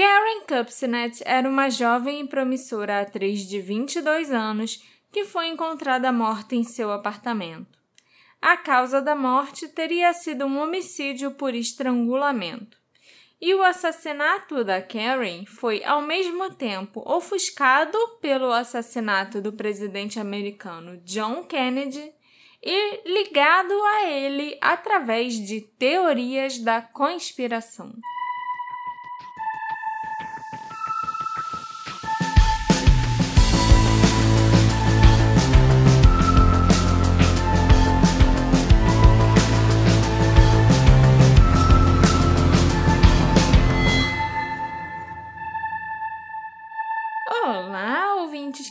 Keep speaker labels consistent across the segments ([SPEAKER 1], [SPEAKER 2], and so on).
[SPEAKER 1] Karen Kupcinet era uma jovem e promissora atriz de 22 anos que foi encontrada morta em seu apartamento. A causa da morte teria sido um homicídio por estrangulamento. E o assassinato da Karen foi ao mesmo tempo ofuscado pelo assassinato do presidente americano John Kennedy e ligado a ele através de teorias da conspiração.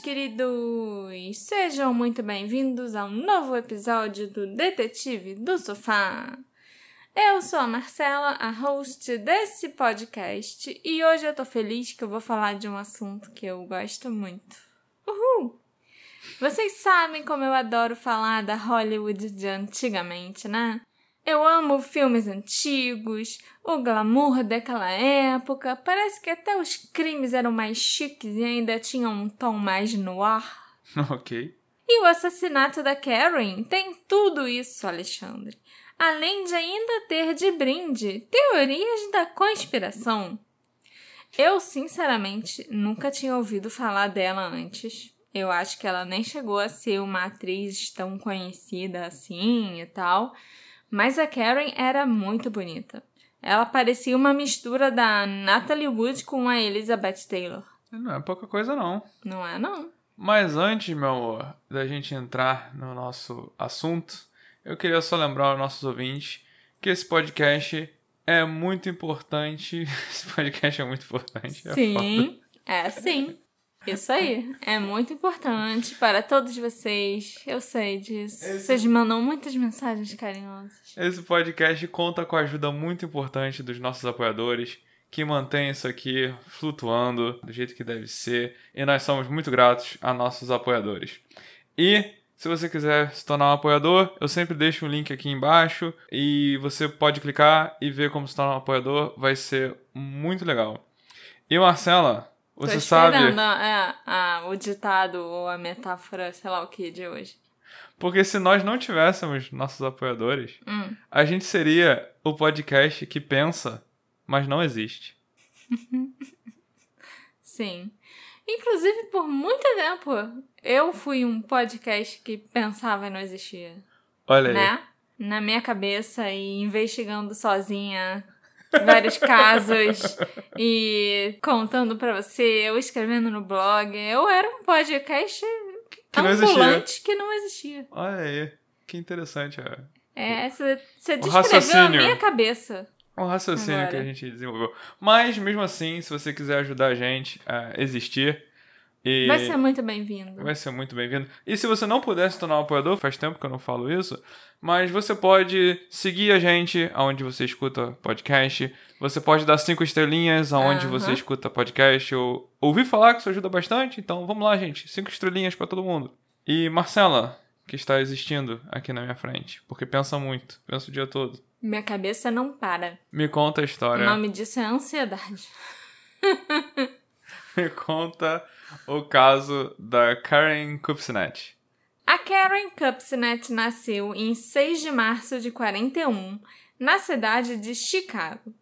[SPEAKER 1] Queridos! Sejam muito bem-vindos a um novo episódio do Detetive do Sofá. Eu sou a Marcela, a host desse podcast, e hoje eu tô feliz que eu vou falar de um assunto que eu gosto muito. Uhul! Vocês sabem como eu adoro falar da Hollywood de antigamente, né? Eu amo filmes antigos, o glamour daquela época. Parece que até os crimes eram mais chiques e ainda tinham um tom mais no ar.
[SPEAKER 2] Ok.
[SPEAKER 1] E o assassinato da Karen tem tudo isso, Alexandre. Além de ainda ter de brinde teorias da conspiração. Eu, sinceramente, nunca tinha ouvido falar dela antes. Eu acho que ela nem chegou a ser uma atriz tão conhecida assim e tal. Mas a Karen era muito bonita. Ela parecia uma mistura da Natalie Wood com a Elizabeth Taylor.
[SPEAKER 2] Não é pouca coisa, não.
[SPEAKER 1] Não é, não.
[SPEAKER 2] Mas antes, meu amor, da gente entrar no nosso assunto, eu queria só lembrar aos nossos ouvintes que esse podcast é muito importante. Esse podcast é muito importante.
[SPEAKER 1] Sim, é, é sim. Isso aí. É muito importante para todos vocês. Eu sei disso. Esse... Vocês mandam muitas mensagens carinhosas.
[SPEAKER 2] Esse podcast conta com a ajuda muito importante dos nossos apoiadores, que mantém isso aqui flutuando do jeito que deve ser. E nós somos muito gratos a nossos apoiadores. E se você quiser se tornar um apoiador, eu sempre deixo um link aqui embaixo e você pode clicar e ver como se tornar um apoiador. Vai ser muito legal. E Marcela, você Tô sabe.
[SPEAKER 1] É, a, o ditado ou a metáfora, sei lá o que, de hoje.
[SPEAKER 2] Porque se nós não tivéssemos nossos apoiadores, hum. a gente seria o podcast que pensa, mas não existe.
[SPEAKER 1] Sim. Inclusive, por muito tempo, eu fui um podcast que pensava e não existia.
[SPEAKER 2] Olha
[SPEAKER 1] né? aí. Na minha cabeça e investigando sozinha vários casos e contando para você, eu escrevendo no blog. Eu era um podcast que não ambulante que não existia.
[SPEAKER 2] Olha aí, que interessante.
[SPEAKER 1] É, é você, você descreveu a minha cabeça.
[SPEAKER 2] Um raciocínio Agora. que a gente desenvolveu. Mas, mesmo assim, se você quiser ajudar a gente a existir,
[SPEAKER 1] e vai ser muito bem-vindo.
[SPEAKER 2] Vai ser muito bem-vindo. E se você não puder se tornar um apoiador, faz tempo que eu não falo isso, mas você pode seguir a gente aonde você escuta podcast. Você pode dar cinco estrelinhas aonde uhum. você escuta podcast. Eu ouvi falar que isso ajuda bastante, então vamos lá, gente. Cinco estrelinhas para todo mundo. E Marcela, que está existindo aqui na minha frente, porque pensa muito, pensa o dia todo.
[SPEAKER 1] Minha cabeça não para.
[SPEAKER 2] Me conta a história.
[SPEAKER 1] O nome disso é ansiedade.
[SPEAKER 2] Me conta o caso da Karen Kupcinet.
[SPEAKER 1] A Karen Kupcinet nasceu em 6 de março de 41, na cidade de Chicago.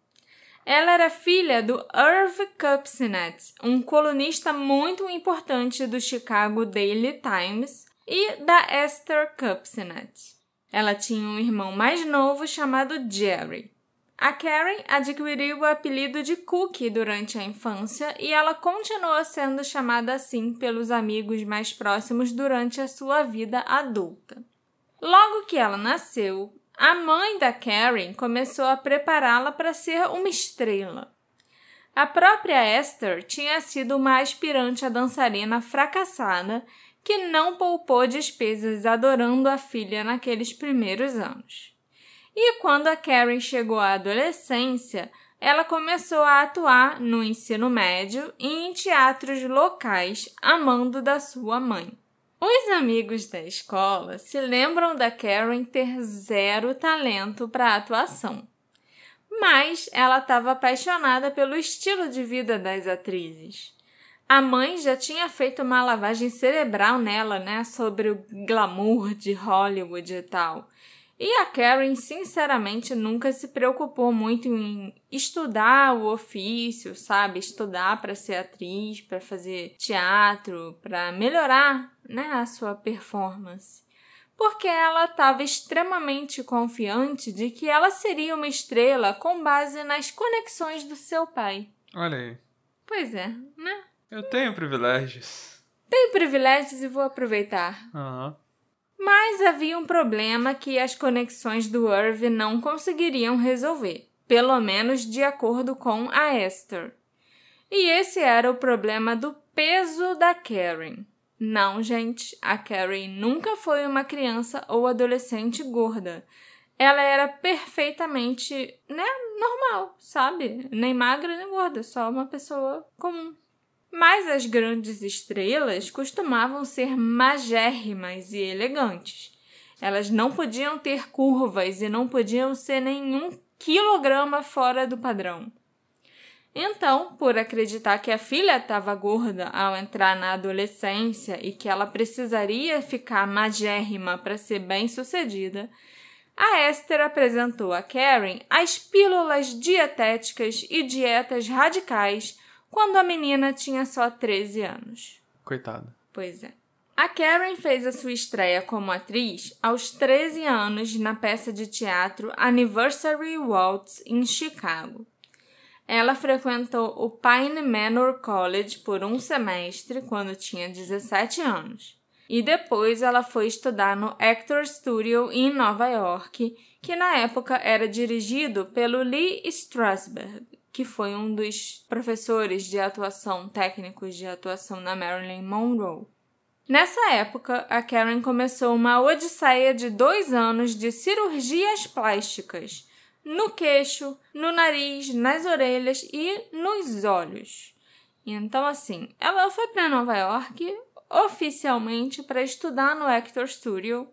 [SPEAKER 1] Ela era filha do Irv Kupcinet, um colunista muito importante do Chicago Daily Times, e da Esther Kupcinet. Ela tinha um irmão mais novo chamado Jerry. A Karen adquiriu o apelido de Cookie durante a infância e ela continuou sendo chamada assim pelos amigos mais próximos durante a sua vida adulta. Logo que ela nasceu, a mãe da Karen começou a prepará-la para ser uma estrela. A própria Esther tinha sido uma aspirante a dançarina fracassada que não poupou despesas adorando a filha naqueles primeiros anos. E quando a Karen chegou à adolescência, ela começou a atuar no ensino médio e em teatros locais, amando da sua mãe. Os amigos da escola se lembram da Karen ter zero talento para atuação. mas ela estava apaixonada pelo estilo de vida das atrizes. A mãe já tinha feito uma lavagem cerebral nela, né, sobre o glamour de Hollywood e tal. E a Karen, sinceramente, nunca se preocupou muito em estudar o ofício, sabe? Estudar para ser atriz, para fazer teatro, para melhorar, né, a sua performance. Porque ela estava extremamente confiante de que ela seria uma estrela com base nas conexões do seu pai.
[SPEAKER 2] Olha aí.
[SPEAKER 1] Pois é, né?
[SPEAKER 2] Eu tenho privilégios.
[SPEAKER 1] Tenho privilégios e vou aproveitar.
[SPEAKER 2] Aham.
[SPEAKER 1] Mas havia um problema que as conexões do Irv não conseguiriam resolver, pelo menos de acordo com a Esther. E esse era o problema do peso da Karen. Não, gente, a Karen nunca foi uma criança ou adolescente gorda. Ela era perfeitamente, né, normal, sabe? Nem magra nem gorda, só uma pessoa comum. Mas as grandes estrelas costumavam ser magérrimas e elegantes. Elas não podiam ter curvas e não podiam ser nenhum quilograma fora do padrão. Então, por acreditar que a filha estava gorda ao entrar na adolescência e que ela precisaria ficar magérrima para ser bem-sucedida, a Esther apresentou a Karen as pílulas dietéticas e dietas radicais quando a menina tinha só 13 anos.
[SPEAKER 2] Coitada.
[SPEAKER 1] Pois é. A Karen fez a sua estreia como atriz aos 13 anos na peça de teatro Anniversary Waltz em Chicago. Ela frequentou o Pine Manor College por um semestre quando tinha 17 anos. E depois ela foi estudar no Actor Studio em Nova York, que na época era dirigido pelo Lee Strasberg que foi um dos professores de atuação, técnicos de atuação na Marilyn Monroe. Nessa época, a Karen começou uma odisseia de dois anos de cirurgias plásticas no queixo, no nariz, nas orelhas e nos olhos. Então, assim, ela foi para Nova York oficialmente para estudar no Actor Studio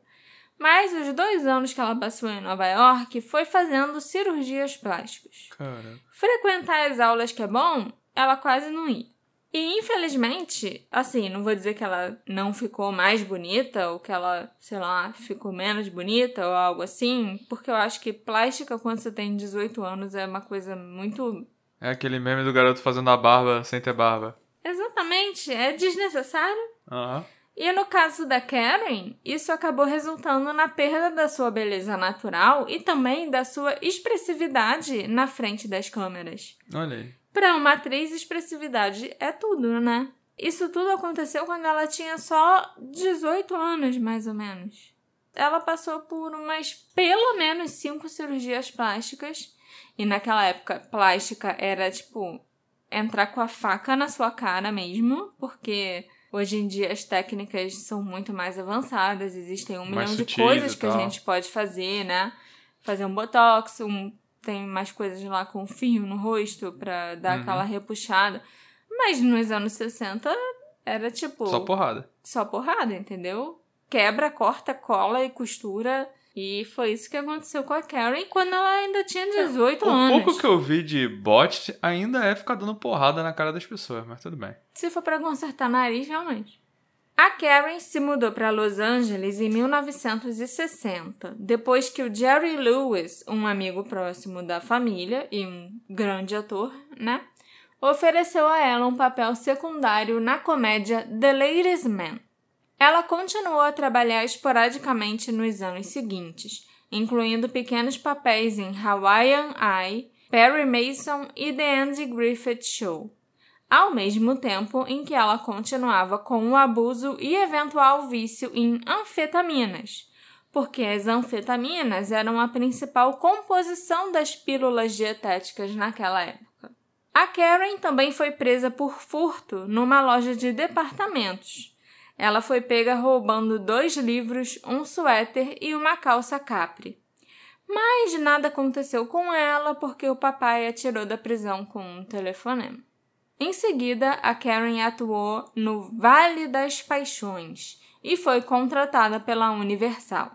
[SPEAKER 1] mas os dois anos que ela passou em Nova York foi fazendo cirurgias plásticas.
[SPEAKER 2] Cara.
[SPEAKER 1] Frequentar as aulas que é bom, ela quase não ia. E infelizmente, assim, não vou dizer que ela não ficou mais bonita ou que ela, sei lá, ficou menos bonita ou algo assim, porque eu acho que plástica quando você tem 18 anos é uma coisa muito.
[SPEAKER 2] É aquele meme do garoto fazendo a barba sem ter barba.
[SPEAKER 1] Exatamente, é desnecessário.
[SPEAKER 2] Aham.
[SPEAKER 1] E no caso da Karen, isso acabou resultando na perda da sua beleza natural e também da sua expressividade na frente das câmeras.
[SPEAKER 2] Olha aí.
[SPEAKER 1] Para uma atriz, expressividade é tudo, né? Isso tudo aconteceu quando ela tinha só 18 anos, mais ou menos. Ela passou por umas pelo menos cinco cirurgias plásticas. E naquela época, plástica era tipo entrar com a faca na sua cara mesmo, porque Hoje em dia as técnicas são muito mais avançadas, existem um
[SPEAKER 2] Mais
[SPEAKER 1] milhão de coisas que a gente pode fazer, né? Fazer um botox, um, tem mais coisas lá com fio no rosto pra dar
[SPEAKER 2] Uhum.
[SPEAKER 1] aquela repuxada. Mas nos anos 60 era tipo
[SPEAKER 2] Só porrada.
[SPEAKER 1] só porrada, entendeu? Quebra, corta, cola e costura. E foi isso que aconteceu com a Karen quando ela ainda tinha 18
[SPEAKER 2] É, O
[SPEAKER 1] anos.
[SPEAKER 2] pouco que eu vi de bot ainda é ficar dando porrada na cara das pessoas, mas tudo bem.
[SPEAKER 1] Se for para consertar nariz, realmente. A Karen se mudou para Los Angeles em 1960, depois que o Jerry Lewis, um amigo próximo da família e um grande ator, né, ofereceu a ela um papel secundário na comédia The Ladies Man. Ela continuou a trabalhar esporadicamente nos anos seguintes, incluindo pequenos papéis em Hawaiian Eye, Perry Mason e The Andy Griffith Show ao mesmo tempo em que ela continuava com o abuso e eventual vício em anfetaminas, porque as anfetaminas eram a principal composição das pílulas dietéticas naquela época. A Karen também foi presa por furto numa loja de departamentos. Ela foi pega roubando dois livros, um suéter e uma calça capri. Mas nada aconteceu com ela porque o papai a tirou da prisão com um telefonema. Em seguida, a Karen atuou no Vale das Paixões e foi contratada pela Universal.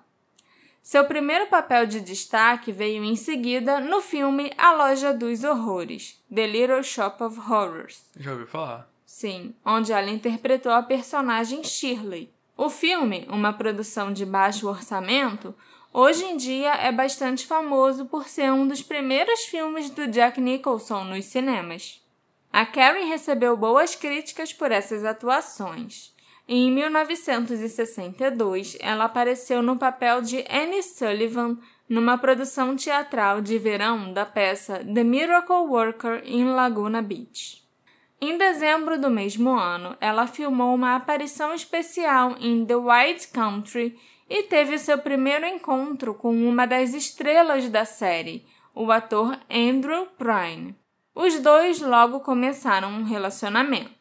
[SPEAKER 1] Seu primeiro papel de destaque veio em seguida no filme A Loja dos Horrores, The Little Shop of Horrors.
[SPEAKER 2] Já ouviu falar?
[SPEAKER 1] Sim, onde ela interpretou a personagem Shirley. O filme, uma produção de baixo orçamento, hoje em dia é bastante famoso por ser um dos primeiros filmes do Jack Nicholson nos cinemas. A Karen recebeu boas críticas por essas atuações. Em 1962, ela apareceu no papel de Annie Sullivan numa produção teatral de verão da peça The Miracle Worker em Laguna Beach. Em dezembro do mesmo ano, ela filmou uma aparição especial em The White Country e teve seu primeiro encontro com uma das estrelas da série, o ator Andrew Prine. Os dois logo começaram um relacionamento.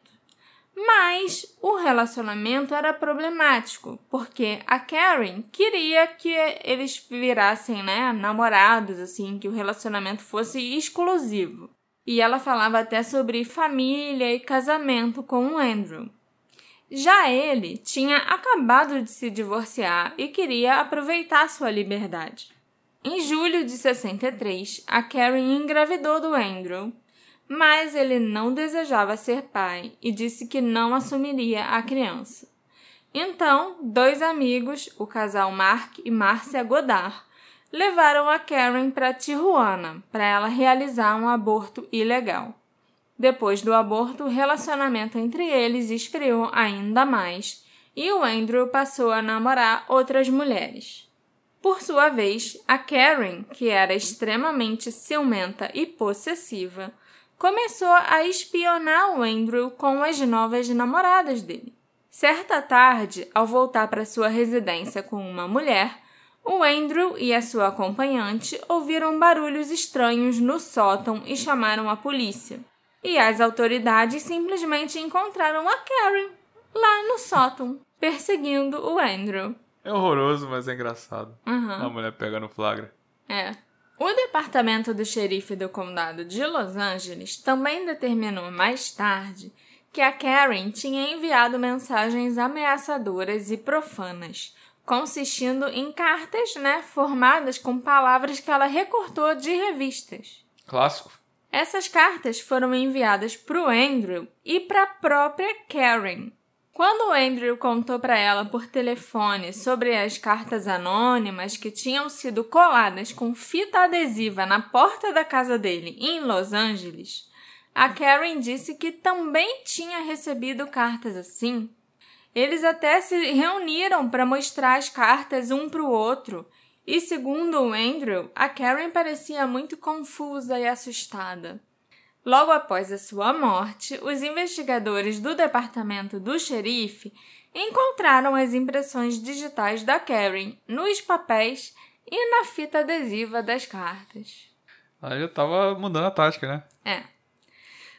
[SPEAKER 1] Mas o relacionamento era problemático, porque a Karen queria que eles virassem, né, namorados, assim, que o relacionamento fosse exclusivo. E ela falava até sobre família e casamento com o Andrew. Já ele tinha acabado de se divorciar e queria aproveitar sua liberdade. Em julho de 63, a Karen engravidou do Andrew mas ele não desejava ser pai e disse que não assumiria a criança. Então, dois amigos, o casal Mark e Márcia Godard, levaram a Karen para Tijuana para ela realizar um aborto ilegal. Depois do aborto, o relacionamento entre eles esfriou ainda mais e o Andrew passou a namorar outras mulheres. Por sua vez, a Karen, que era extremamente ciumenta e possessiva, começou a espionar o Andrew com as novas namoradas dele. Certa tarde, ao voltar para sua residência com uma mulher, o Andrew e a sua acompanhante ouviram barulhos estranhos no sótão e chamaram a polícia. E as autoridades simplesmente encontraram a Karen lá no sótão, perseguindo o Andrew.
[SPEAKER 2] É horroroso, mas é engraçado.
[SPEAKER 1] Uhum.
[SPEAKER 2] A mulher pega no flagra.
[SPEAKER 1] É. O departamento do xerife do condado de Los Angeles também determinou mais tarde que a Karen tinha enviado mensagens ameaçadoras e profanas, consistindo em cartas, né, formadas com palavras que ela recortou de revistas.
[SPEAKER 2] Clássico.
[SPEAKER 1] Essas cartas foram enviadas para o Andrew e para a própria Karen, quando o Andrew contou para ela por telefone sobre as cartas anônimas que tinham sido coladas com fita adesiva na porta da casa dele em Los Angeles, a Karen disse que também tinha recebido cartas assim. Eles até se reuniram para mostrar as cartas um para o outro, e segundo o Andrew, a Karen parecia muito confusa e assustada. Logo após a sua morte, os investigadores do departamento do xerife encontraram as impressões digitais da Karen nos papéis e na fita adesiva das cartas.
[SPEAKER 2] Ela já estava mudando a tática, né?
[SPEAKER 1] É.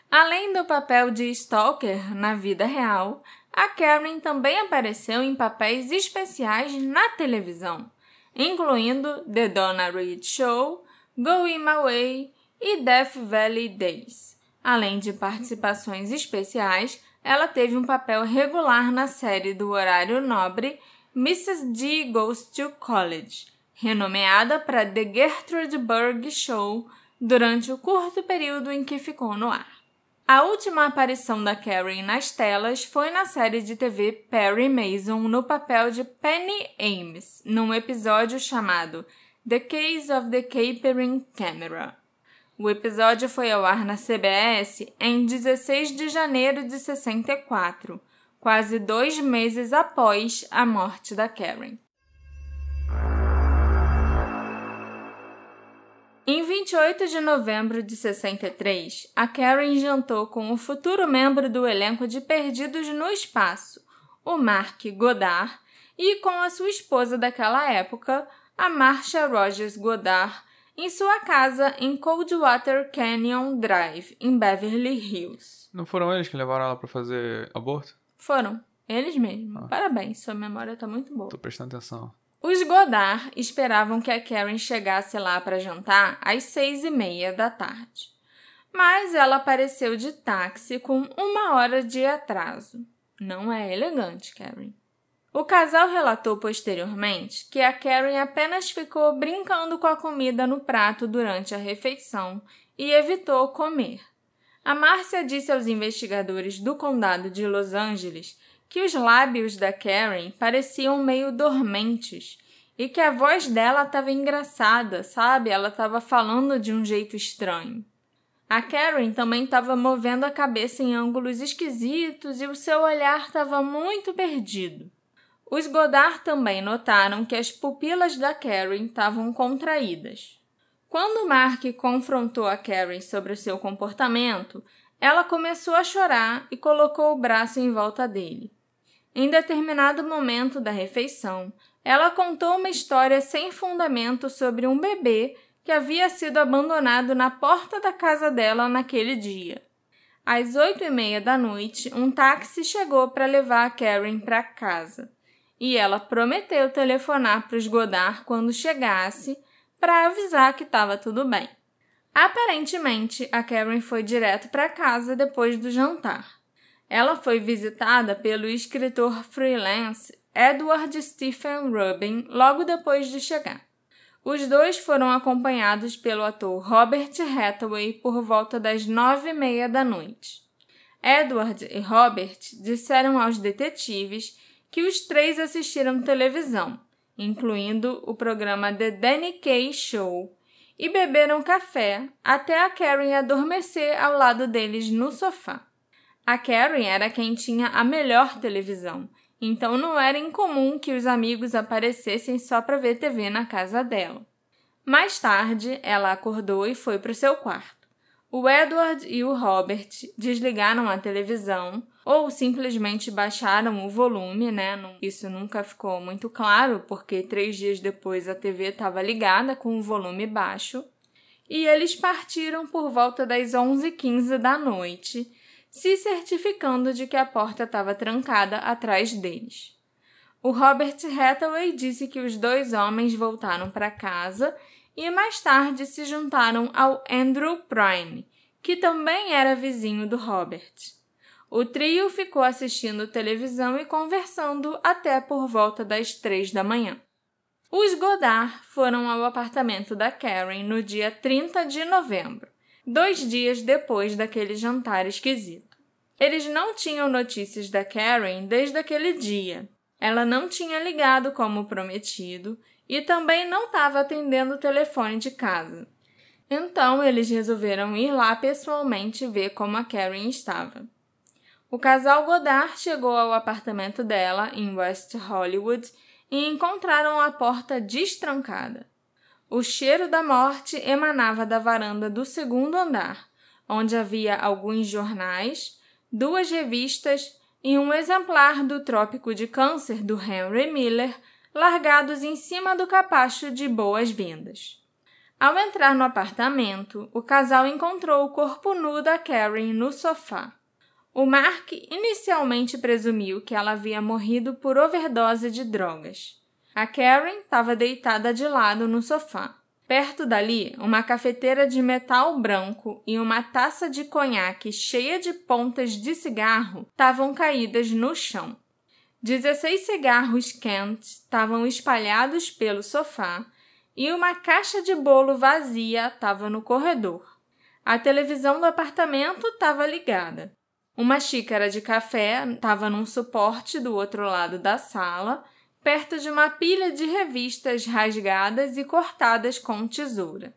[SPEAKER 1] Além do papel de Stalker na vida real, a Karen também apareceu em papéis especiais na televisão, incluindo The Donna Reed Show, Going My Way e Death Valley Days. Além de participações especiais, ela teve um papel regular na série do horário nobre Mrs. D Goes to College, renomeada para The Gertrude Berg Show durante o curto período em que ficou no ar. A última aparição da Karen nas telas foi na série de TV Perry Mason no papel de Penny Ames, num episódio chamado The Case of the Capering Camera. O episódio foi ao ar na CBS em 16 de janeiro de 64, quase dois meses após a morte da Karen. Em 28 de novembro de 63, a Karen jantou com o futuro membro do elenco de Perdidos no Espaço, o Mark Goddard, e com a sua esposa daquela época, a Marcia Rogers Goddard, em sua casa em Coldwater Canyon Drive, em Beverly Hills.
[SPEAKER 2] Não foram eles que levaram ela para fazer aborto?
[SPEAKER 1] Foram, eles mesmos. Ah. Parabéns, sua memória tá muito boa.
[SPEAKER 2] Tô prestando atenção.
[SPEAKER 1] Os Godard esperavam que a Karen chegasse lá para jantar às seis e meia da tarde. Mas ela apareceu de táxi com uma hora de atraso. Não é elegante, Karen. O casal relatou posteriormente que a Karen apenas ficou brincando com a comida no prato durante a refeição e evitou comer. A Márcia disse aos investigadores do condado de Los Angeles que os lábios da Karen pareciam meio dormentes e que a voz dela estava engraçada, sabe? Ela estava falando de um jeito estranho. A Karen também estava movendo a cabeça em ângulos esquisitos e o seu olhar estava muito perdido. Os Godard também notaram que as pupilas da Karen estavam contraídas. Quando Mark confrontou a Karen sobre o seu comportamento, ela começou a chorar e colocou o braço em volta dele. Em determinado momento da refeição, ela contou uma história sem fundamento sobre um bebê que havia sido abandonado na porta da casa dela naquele dia. Às oito e meia da noite, um táxi chegou para levar a Karen para casa e ela prometeu telefonar para os Godard quando chegasse para avisar que estava tudo bem. Aparentemente, a Karen foi direto para casa depois do jantar. Ela foi visitada pelo escritor freelance Edward Stephen Rubin logo depois de chegar. Os dois foram acompanhados pelo ator Robert Hathaway por volta das nove e meia da noite. Edward e Robert disseram aos detetives que os três assistiram televisão, incluindo o programa The Danny Kaye Show, e beberam café até a Karen adormecer ao lado deles no sofá. A Karen era quem tinha a melhor televisão, então não era incomum que os amigos aparecessem só para ver TV na casa dela. Mais tarde, ela acordou e foi para o seu quarto. O Edward e o Robert desligaram a televisão ou simplesmente baixaram o volume, né? Isso nunca ficou muito claro, porque três dias depois a TV estava ligada com o volume baixo. E eles partiram por volta das 11h15 da noite, se certificando de que a porta estava trancada atrás deles. O Robert Hathaway disse que os dois homens voltaram para casa e mais tarde se juntaram ao Andrew Prime, que também era vizinho do Robert. O trio ficou assistindo televisão e conversando até por volta das três da manhã. Os Godard foram ao apartamento da Karen no dia 30 de novembro, dois dias depois daquele jantar esquisito. Eles não tinham notícias da Karen desde aquele dia. Ela não tinha ligado como prometido e também não estava atendendo o telefone de casa. Então eles resolveram ir lá pessoalmente ver como a Karen estava. O casal Godard chegou ao apartamento dela em West Hollywood e encontraram a porta destrancada. O cheiro da morte emanava da varanda do segundo andar, onde havia alguns jornais, duas revistas e um exemplar do Trópico de Câncer do Henry Miller largados em cima do capacho de boas-vindas. Ao entrar no apartamento, o casal encontrou o corpo nu da Karen no sofá. O Mark inicialmente presumiu que ela havia morrido por overdose de drogas. A Karen estava deitada de lado no sofá. Perto dali, uma cafeteira de metal branco e uma taça de conhaque cheia de pontas de cigarro estavam caídas no chão. Dezesseis cigarros Kent estavam espalhados pelo sofá e uma caixa de bolo vazia estava no corredor. A televisão do apartamento estava ligada. Uma xícara de café estava num suporte do outro lado da sala, perto de uma pilha de revistas rasgadas e cortadas com tesoura.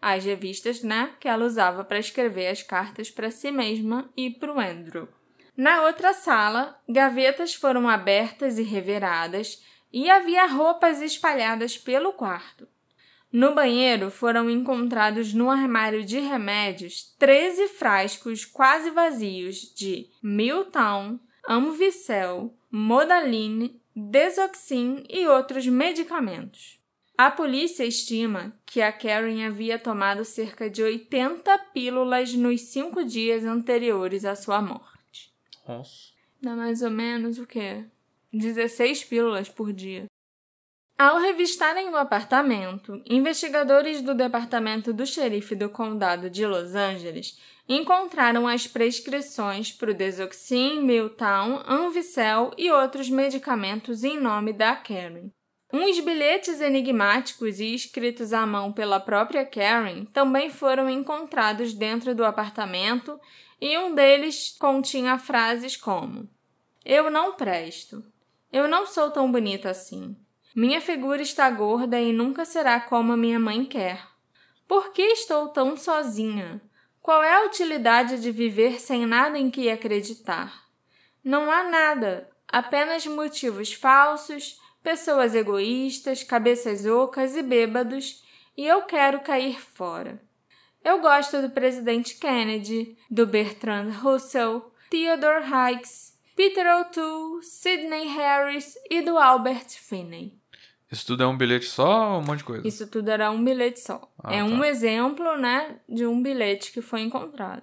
[SPEAKER 1] As revistas, né, que ela usava para escrever as cartas para si mesma e para o Andrew. Na outra sala, gavetas foram abertas e reviradas e havia roupas espalhadas pelo quarto. No banheiro foram encontrados no armário de remédios 13 frascos quase vazios de Miltown, Amvicel, Modaline, Desoxin e outros medicamentos. A polícia estima que a Karen havia tomado cerca de 80 pílulas nos cinco dias anteriores à sua morte.
[SPEAKER 2] Nossa.
[SPEAKER 1] Dá mais ou menos o quê? 16 pílulas por dia. Ao revistarem o apartamento, investigadores do Departamento do Xerife do Condado de Los Angeles encontraram as prescrições para o Desoxin, Miltown, Anvicel e outros medicamentos em nome da Karen. Uns bilhetes enigmáticos e escritos à mão pela própria Karen também foram encontrados dentro do apartamento e um deles continha frases como: Eu não presto. Eu não sou tão bonita assim. Minha figura está gorda e nunca será como a minha mãe quer. Por que estou tão sozinha? Qual é a utilidade de viver sem nada em que acreditar? Não há nada, apenas motivos falsos pessoas egoístas, cabeças ocas e bêbados, e eu quero cair fora. Eu gosto do presidente Kennedy, do Bertrand Russell, Theodore Hikes, Peter O'Toole, Sidney Harris e do Albert Finney.
[SPEAKER 2] Isso tudo é um bilhete só ou um monte de coisa?
[SPEAKER 1] Isso tudo era um bilhete só. Ah, é tá. um exemplo, né, de um bilhete que foi encontrado.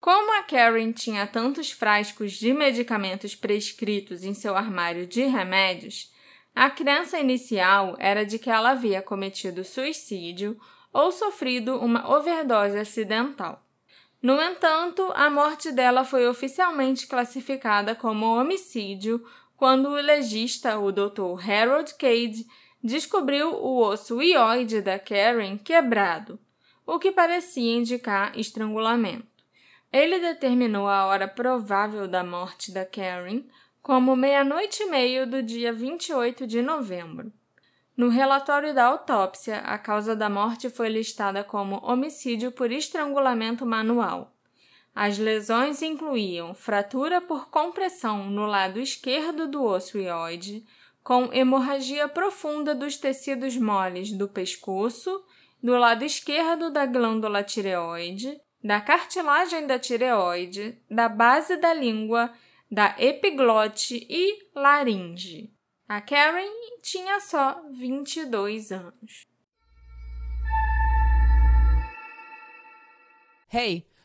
[SPEAKER 1] Como a Karen tinha tantos frascos de medicamentos prescritos em seu armário de remédios, a crença inicial era de que ela havia cometido suicídio ou sofrido uma overdose acidental. No entanto, a morte dela foi oficialmente classificada como homicídio quando o legista, o Dr. Harold Cade, descobriu o osso ióide da Karen quebrado, o que parecia indicar estrangulamento. Ele determinou a hora provável da morte da Karen como meia-noite e meio do dia 28 de novembro. No relatório da autópsia, a causa da morte foi listada como homicídio por estrangulamento manual. As lesões incluíam fratura por compressão no lado esquerdo do osso ióide, com hemorragia profunda dos tecidos moles do pescoço, do lado esquerdo da glândula tireoide, da cartilagem da tireoide, da base da língua da epiglote e laringe. A Karen tinha só 22 anos.
[SPEAKER 3] Hey,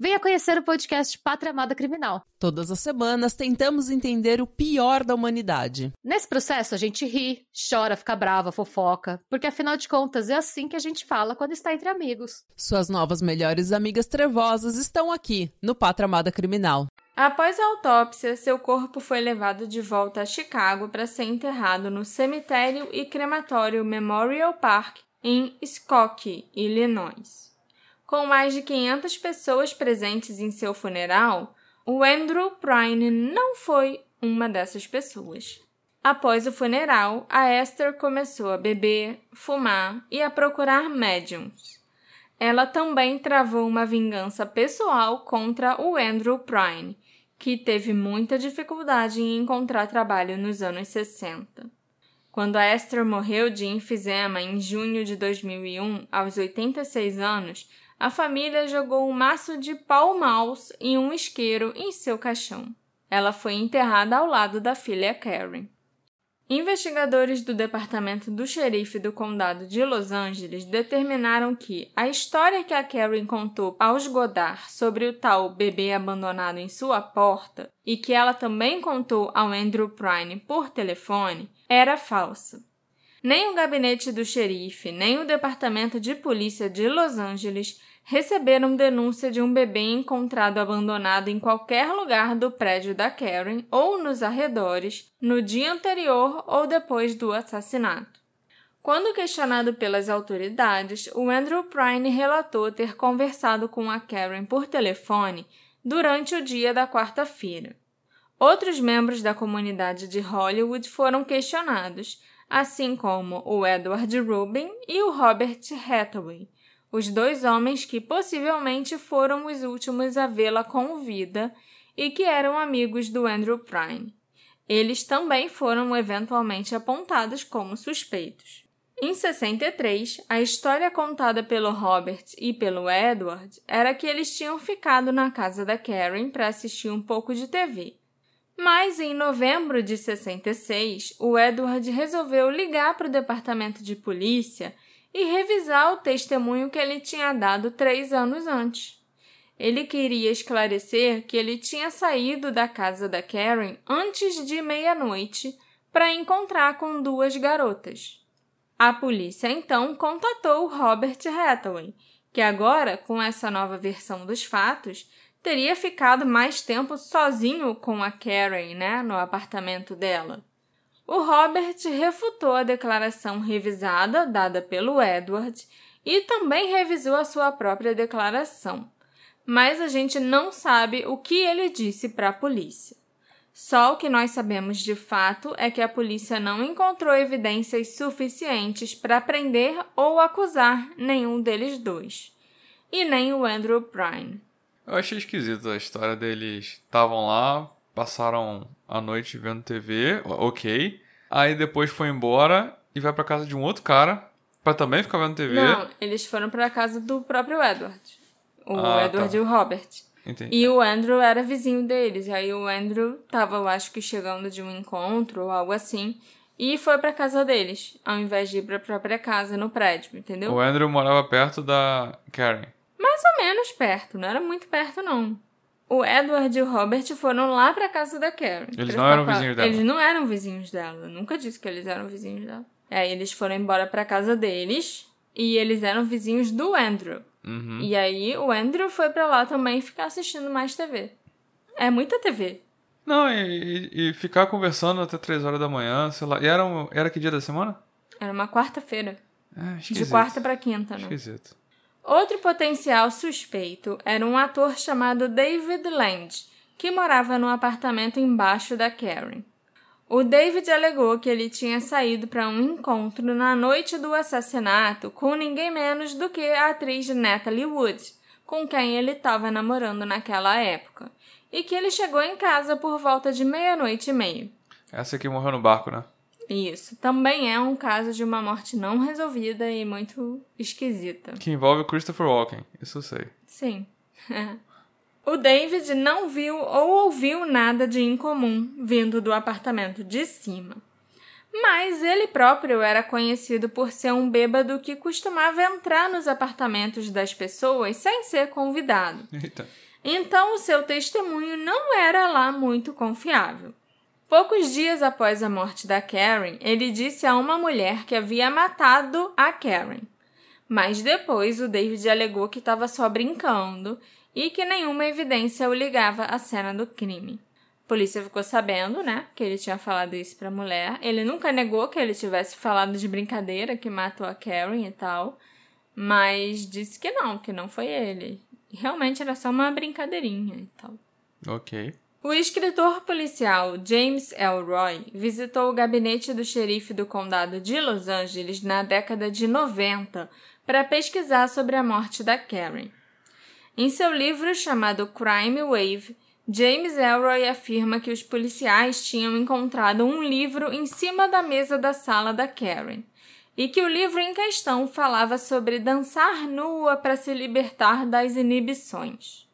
[SPEAKER 4] Venha conhecer o podcast Pátria Amada Criminal.
[SPEAKER 3] Todas as semanas tentamos entender o pior da humanidade.
[SPEAKER 4] Nesse processo a gente ri, chora, fica brava, fofoca, porque afinal de contas é assim que a gente fala quando está entre amigos.
[SPEAKER 3] Suas novas melhores amigas trevosas estão aqui no Pátria Amada Criminal.
[SPEAKER 1] Após a autópsia, seu corpo foi levado de volta a Chicago para ser enterrado no cemitério e crematório Memorial Park em Skokie, Illinois. Com mais de 500 pessoas presentes em seu funeral, o Andrew Prine não foi uma dessas pessoas. Após o funeral, a Esther começou a beber, fumar e a procurar médiums. Ela também travou uma vingança pessoal contra o Andrew Prine, que teve muita dificuldade em encontrar trabalho nos anos 60. Quando a Esther morreu de enfisema em junho de 2001, aos 86 anos, a família jogou um maço de pau-maus e um isqueiro em seu caixão. Ela foi enterrada ao lado da filha Karen. Investigadores do Departamento do Xerife do Condado de Los Angeles determinaram que a história que a Karen contou aos Godard sobre o tal bebê abandonado em sua porta e que ela também contou ao Andrew Prine por telefone era falsa. Nem o gabinete do xerife, nem o Departamento de Polícia de Los Angeles receberam denúncia de um bebê encontrado abandonado em qualquer lugar do prédio da Karen ou nos arredores no dia anterior ou depois do assassinato. Quando questionado pelas autoridades, o Andrew Prine relatou ter conversado com a Karen por telefone durante o dia da quarta-feira. Outros membros da comunidade de Hollywood foram questionados, assim como o Edward Rubin e o Robert Hathaway, os dois homens que possivelmente foram os últimos a vê-la com vida e que eram amigos do Andrew Prime. Eles também foram eventualmente apontados como suspeitos. Em 63, a história contada pelo Robert e pelo Edward era que eles tinham ficado na casa da Karen para assistir um pouco de TV. Mas em novembro de 66, o Edward resolveu ligar para o departamento de polícia e revisar o testemunho que ele tinha dado três anos antes. Ele queria esclarecer que ele tinha saído da casa da Karen antes de meia-noite para encontrar com duas garotas. A polícia então contatou Robert Hathaway, que agora, com essa nova versão dos fatos, teria ficado mais tempo sozinho com a Karen, né, no apartamento dela. O Robert refutou a declaração revisada dada pelo Edward e também revisou a sua própria declaração, mas a gente não sabe o que ele disse para a polícia. Só o que nós sabemos de fato é que a polícia não encontrou evidências suficientes para prender ou acusar nenhum deles dois, e nem o Andrew Prine.
[SPEAKER 2] Eu achei esquisito a história deles. Estavam lá, passaram a noite vendo TV, ok. Aí depois foi embora e vai pra casa de um outro cara pra também ficar vendo TV.
[SPEAKER 1] Não, eles foram pra casa do próprio Edward. O
[SPEAKER 2] Ah,
[SPEAKER 1] Edward
[SPEAKER 2] tá.
[SPEAKER 1] e o Robert.
[SPEAKER 2] Entendi.
[SPEAKER 1] E o Andrew era vizinho deles. E aí o Andrew tava, eu acho que chegando de um encontro ou algo assim. E foi pra casa deles, ao invés de ir pra própria casa no prédio, entendeu?
[SPEAKER 2] O Andrew morava perto da Karen.
[SPEAKER 1] Mais ou menos perto, não era muito perto, não. O Edward e o Robert foram lá pra casa da Karen.
[SPEAKER 2] Eles não eram vizinhos dela.
[SPEAKER 1] Eles não eram vizinhos dela. Eu nunca disse que eles eram vizinhos dela. Aí eles foram embora pra casa deles e eles eram vizinhos do Andrew.
[SPEAKER 2] Uhum.
[SPEAKER 1] E aí o Andrew foi pra lá também ficar assistindo mais TV. É muita TV.
[SPEAKER 2] Não, e, e- e ficar conversando até 3 horas da manhã, sei lá. E era, um- era que dia da semana?
[SPEAKER 1] Era uma quarta-feira.
[SPEAKER 2] É,
[SPEAKER 1] De quarta pra quinta, né?
[SPEAKER 2] Esquisito.
[SPEAKER 1] Outro potencial suspeito era um ator chamado David Land, que morava no apartamento embaixo da Karen. O David alegou que ele tinha saído para um encontro na noite do assassinato com ninguém menos do que a atriz Natalie Wood, com quem ele estava namorando naquela época, e que ele chegou em casa por volta de meia-noite e meia.
[SPEAKER 2] Essa aqui morreu no barco, né?
[SPEAKER 1] Isso também é um caso de uma morte não resolvida e muito esquisita.
[SPEAKER 2] Que envolve o Christopher Walken. Isso eu sei.
[SPEAKER 1] Sim. o David não viu ou ouviu nada de incomum vindo do apartamento de cima. Mas ele próprio era conhecido por ser um bêbado que costumava entrar nos apartamentos das pessoas sem ser convidado.
[SPEAKER 2] Eita.
[SPEAKER 1] Então o seu testemunho não era lá muito confiável. Poucos dias após a morte da Karen, ele disse a uma mulher que havia matado a Karen. Mas depois o David alegou que estava só brincando e que nenhuma evidência o ligava à cena do crime. A polícia ficou sabendo, né, que ele tinha falado isso para a mulher. Ele nunca negou que ele tivesse falado de brincadeira que matou a Karen e tal, mas disse que não, que não foi ele. Realmente era só uma brincadeirinha e tal.
[SPEAKER 2] Ok.
[SPEAKER 1] O escritor policial James Elroy visitou o gabinete do xerife do condado de Los Angeles na década de 90 para pesquisar sobre a morte da Karen. Em seu livro chamado Crime Wave, James Elroy afirma que os policiais tinham encontrado um livro em cima da mesa da sala da Karen e que o livro em questão falava sobre dançar nua para se libertar das inibições.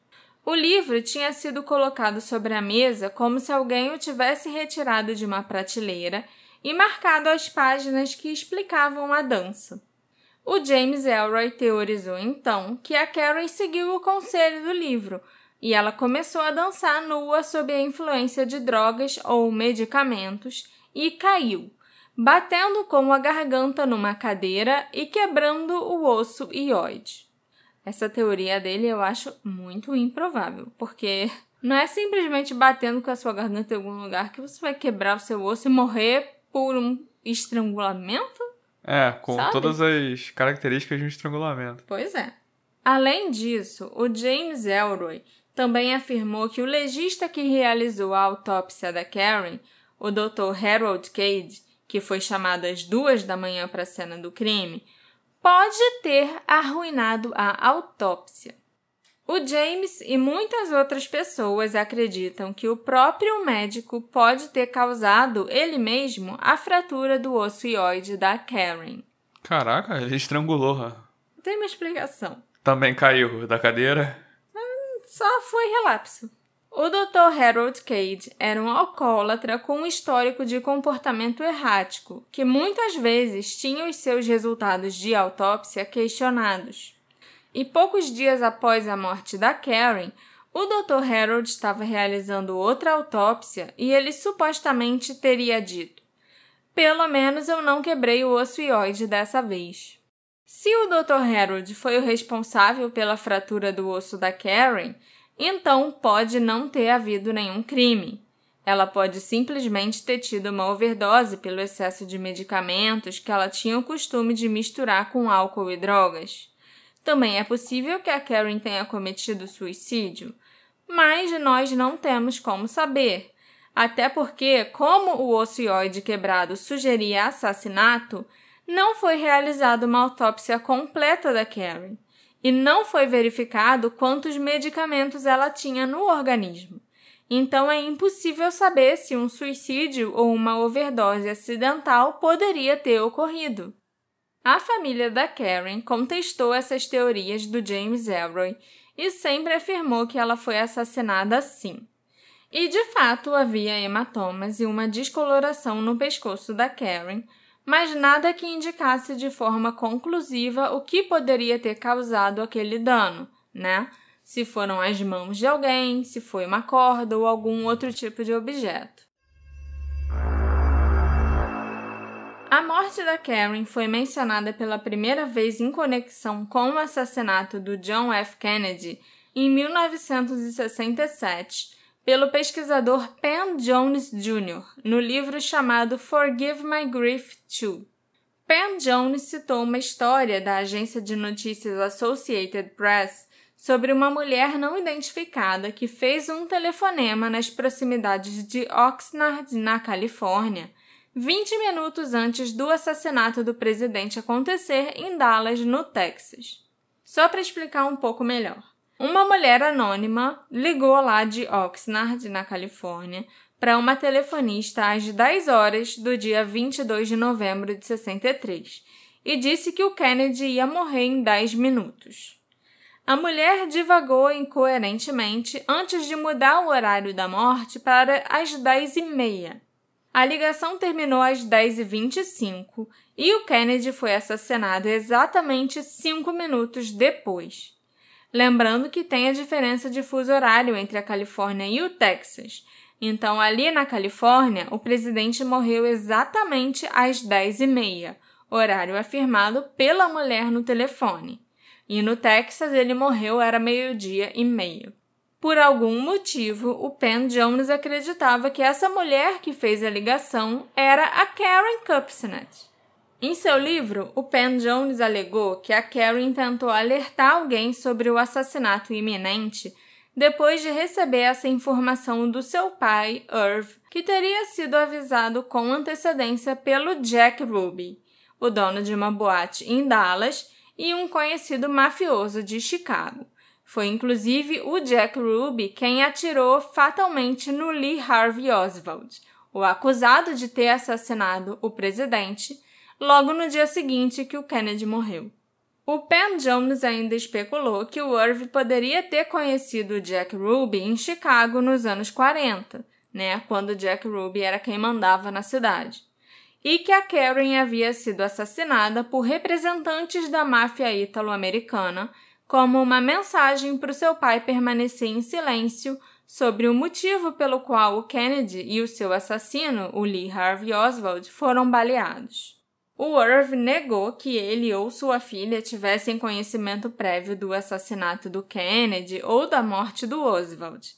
[SPEAKER 1] O livro tinha sido colocado sobre a mesa como se alguém o tivesse retirado de uma prateleira e marcado as páginas que explicavam a dança. O James Elroy teorizou então que a Karen seguiu o conselho do livro e ela começou a dançar nua sob a influência de drogas ou medicamentos e caiu, batendo com a garganta numa cadeira e quebrando o osso ióide. Essa teoria dele eu acho muito improvável, porque não é simplesmente batendo com a sua garganta em algum lugar que você vai quebrar o seu osso e morrer por um estrangulamento?
[SPEAKER 2] É, com
[SPEAKER 1] Sabe?
[SPEAKER 2] todas as características de um estrangulamento.
[SPEAKER 1] Pois é. Além disso, o James Elroy também afirmou que o legista que realizou a autópsia da Karen, o Dr. Harold Cade, que foi chamado às duas da manhã para a cena do crime, pode ter arruinado a autópsia. O James e muitas outras pessoas acreditam que o próprio médico pode ter causado ele mesmo a fratura do osso ióide da Karen.
[SPEAKER 2] Caraca, ele estrangulou.
[SPEAKER 1] Tem uma explicação.
[SPEAKER 2] Também caiu da cadeira.
[SPEAKER 1] Só foi relapso. O Dr. Harold Cade era um alcoólatra com um histórico de comportamento errático, que muitas vezes tinha os seus resultados de autópsia questionados. e poucos dias após a morte da Karen, o Dr. Harold estava realizando outra autópsia e ele supostamente teria dito: Pelo menos eu não quebrei o osso ióide dessa vez. Se o Dr. Harold foi o responsável pela fratura do osso da Karen, então pode não ter havido nenhum crime. Ela pode simplesmente ter tido uma overdose pelo excesso de medicamentos que ela tinha o costume de misturar com álcool e drogas. Também é possível que a Karen tenha cometido suicídio, mas nós não temos como saber. Até porque, como o ocioide quebrado sugeria assassinato, não foi realizada uma autópsia completa da Karen e não foi verificado quantos medicamentos ela tinha no organismo. Então é impossível saber se um suicídio ou uma overdose acidental poderia ter ocorrido. A família da Karen contestou essas teorias do James Elroy e sempre afirmou que ela foi assassinada assim. E de fato havia hematomas e uma descoloração no pescoço da Karen, mas nada que indicasse de forma conclusiva o que poderia ter causado aquele dano, né? Se foram as mãos de alguém, se foi uma corda ou algum outro tipo de objeto. A morte da Karen foi mencionada pela primeira vez em conexão com o assassinato do John F. Kennedy em 1967 pelo pesquisador Penn Jones Jr. no livro chamado Forgive My Grief Too. Penn Jones citou uma história da agência de notícias Associated Press sobre uma mulher não identificada que fez um telefonema nas proximidades de Oxnard, na Califórnia, 20 minutos antes do assassinato do presidente acontecer em Dallas, no Texas. Só para explicar um pouco melhor. Uma mulher anônima ligou lá de Oxnard, na Califórnia, para uma telefonista às 10 horas do dia 22 de novembro de 63 e disse que o Kennedy ia morrer em 10 minutos. A mulher divagou incoerentemente antes de mudar o horário da morte para as 10 e meia a ligação terminou às 10h25 e o Kennedy foi assassinado exatamente cinco minutos depois. Lembrando que tem a diferença de fuso horário entre a Califórnia e o Texas. Então, ali na Califórnia, o presidente morreu exatamente às 10h30, horário afirmado pela mulher no telefone. E no Texas, ele morreu era meio-dia e meio. Por algum motivo, o Penn Jones acreditava que essa mulher que fez a ligação era a Karen Kupsnet. Em seu livro, o Penn Jones alegou que a Karen tentou alertar alguém sobre o assassinato iminente depois de receber essa informação do seu pai, Irv, que teria sido avisado com antecedência pelo Jack Ruby, o dono de uma boate em Dallas e um conhecido mafioso de Chicago. Foi inclusive o Jack Ruby quem atirou fatalmente no Lee Harvey Oswald, o acusado de ter assassinado o presidente, logo no dia seguinte que o Kennedy morreu. O Penn Jones ainda especulou que o Irv poderia ter conhecido Jack Ruby em Chicago nos anos 40, né, quando Jack Ruby era quem mandava na cidade, e que a Karen havia sido assassinada por representantes da máfia ítalo-americana como uma mensagem para o seu pai permanecer em silêncio sobre o motivo pelo qual o Kennedy e o seu assassino, o Lee Harvey Oswald, foram baleados. O Irv negou que ele ou sua filha tivessem conhecimento prévio do assassinato do Kennedy ou da morte do Oswald.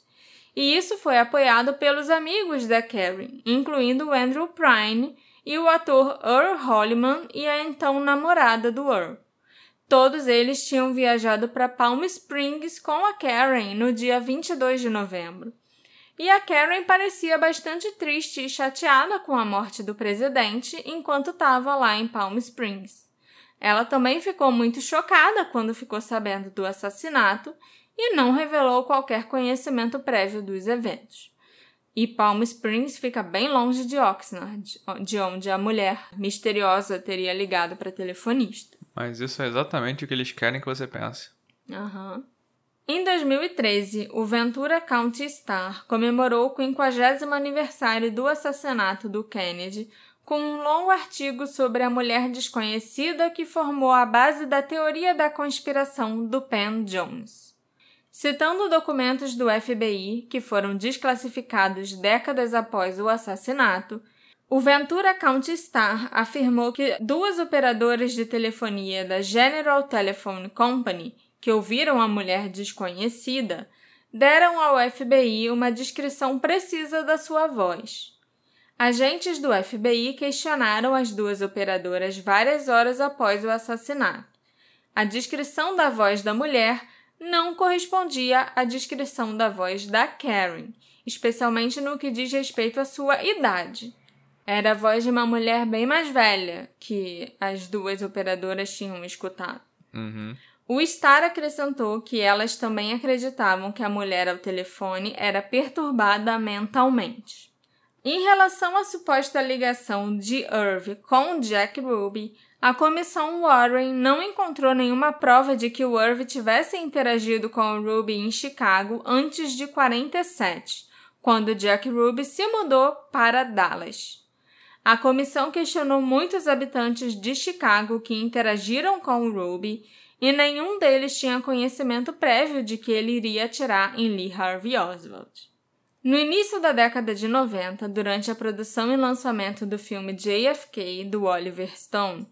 [SPEAKER 1] E isso foi apoiado pelos amigos da Karen, incluindo Andrew Prine e o ator Earl Holliman e a então namorada do Earl. Todos eles tinham viajado para Palm Springs com a Karen no dia 22 de novembro. E a Karen parecia bastante triste e chateada com a morte do presidente enquanto estava lá em Palm Springs. Ela também ficou muito chocada quando ficou sabendo do assassinato e não revelou qualquer conhecimento prévio dos eventos. E Palm Springs fica bem longe de Oxnard, de onde a mulher misteriosa teria ligado para telefonista.
[SPEAKER 2] Mas isso é exatamente o que eles querem que você pense.
[SPEAKER 1] Uhum. Em 2013, o Ventura County Star comemorou o 50 aniversário do assassinato do Kennedy com um longo artigo sobre a mulher desconhecida que formou a base da teoria da conspiração do Penn Jones. Citando documentos do FBI que foram desclassificados décadas após o assassinato, o Ventura County Star afirmou que duas operadoras de telefonia da General Telephone Company, que ouviram a mulher desconhecida, deram ao FBI uma descrição precisa da sua voz. Agentes do FBI questionaram as duas operadoras várias horas após o assassinato. A descrição da voz da mulher não correspondia à descrição da voz da Karen, especialmente no que diz respeito à sua idade. Era a voz de uma mulher bem mais velha que as duas operadoras tinham escutado.
[SPEAKER 2] Uhum.
[SPEAKER 1] O Star acrescentou que elas também acreditavam que a mulher ao telefone era perturbada mentalmente. Em relação à suposta ligação de Irv com Jack Ruby, a comissão Warren não encontrou nenhuma prova de que o Irv tivesse interagido com o Ruby em Chicago antes de 47, quando Jack Ruby se mudou para Dallas. A comissão questionou muitos habitantes de Chicago que interagiram com o Ruby e nenhum deles tinha conhecimento prévio de que ele iria atirar em Lee Harvey Oswald. No início da década de 90, durante a produção e lançamento do filme JFK do Oliver Stone,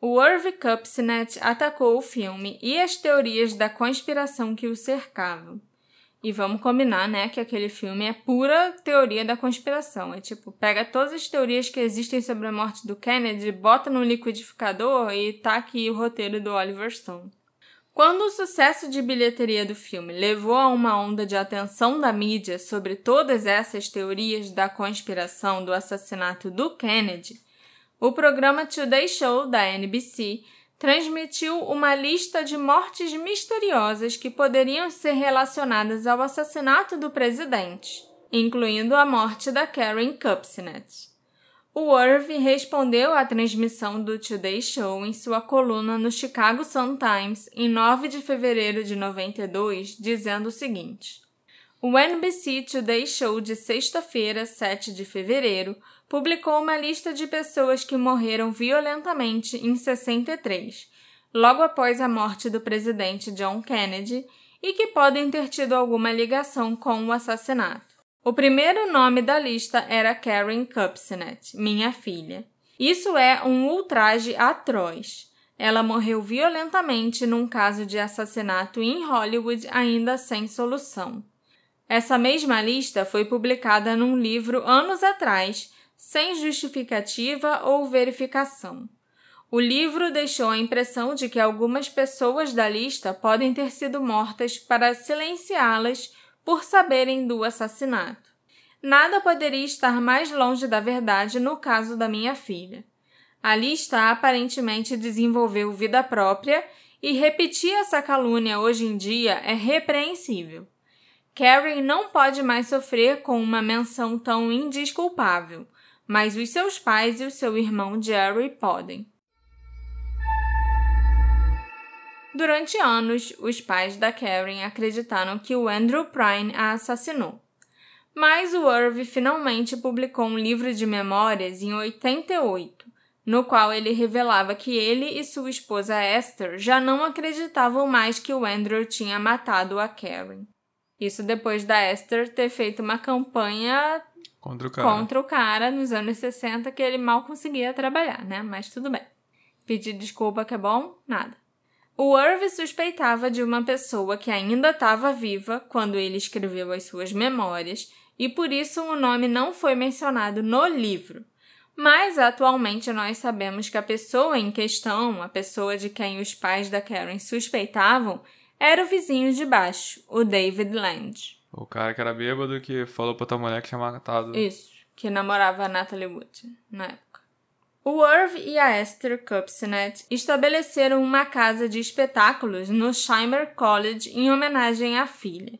[SPEAKER 1] o Irv Kupcinet atacou o filme e as teorias da conspiração que o cercavam. E vamos combinar, né, que aquele filme é pura teoria da conspiração. É tipo, pega todas as teorias que existem sobre a morte do Kennedy, bota no liquidificador e tá aqui o roteiro do Oliver Stone. Quando o sucesso de bilheteria do filme levou a uma onda de atenção da mídia sobre todas essas teorias da conspiração do assassinato do Kennedy, o programa Today Show da NBC transmitiu uma lista de mortes misteriosas que poderiam ser relacionadas ao assassinato do presidente, incluindo a morte da Karen Kupcinet. O Irv respondeu à transmissão do Today Show em sua coluna no Chicago Sun-Times em 9 de fevereiro de 92, dizendo o seguinte: O NBC Today Show de sexta-feira, 7 de fevereiro, publicou uma lista de pessoas que morreram violentamente em 63, logo após a morte do presidente John Kennedy, e que podem ter tido alguma ligação com o assassinato. O primeiro nome da lista era Karen Kupcinet, minha filha. Isso é um ultraje atroz. Ela morreu violentamente num caso de assassinato em Hollywood ainda sem solução. Essa mesma lista foi publicada num livro anos atrás, sem justificativa ou verificação. O livro deixou a impressão de que algumas pessoas da lista podem ter sido mortas para silenciá-las por saberem do assassinato. Nada poderia estar mais longe da verdade no caso da minha filha. A lista aparentemente desenvolveu vida própria e repetir essa calúnia hoje em dia é repreensível. Carrie não pode mais sofrer com uma menção tão indisculpável, mas os seus pais e o seu irmão Jerry podem. Durante anos, os pais da Karen acreditaram que o Andrew Prine a assassinou. Mas o Irv finalmente publicou um livro de memórias em 88, no qual ele revelava que ele e sua esposa Esther já não acreditavam mais que o Andrew tinha matado a Karen. Isso depois da Esther ter feito uma campanha
[SPEAKER 2] contra o cara,
[SPEAKER 1] contra o cara nos anos 60 que ele mal conseguia trabalhar, né? Mas tudo bem. Pedir desculpa que é bom? Nada. O Irv suspeitava de uma pessoa que ainda estava viva quando ele escreveu as suas memórias e por isso o nome não foi mencionado no livro. Mas atualmente nós sabemos que a pessoa em questão, a pessoa de quem os pais da Karen suspeitavam, era o vizinho de baixo, o David Land.
[SPEAKER 2] O cara que era bêbado que falou pra tua mulher que tinha matado.
[SPEAKER 1] Isso, que namorava a Natalie Wood na época. O Irv e a Esther Kupcinet estabeleceram uma casa de espetáculos no Shimer College em homenagem à filha.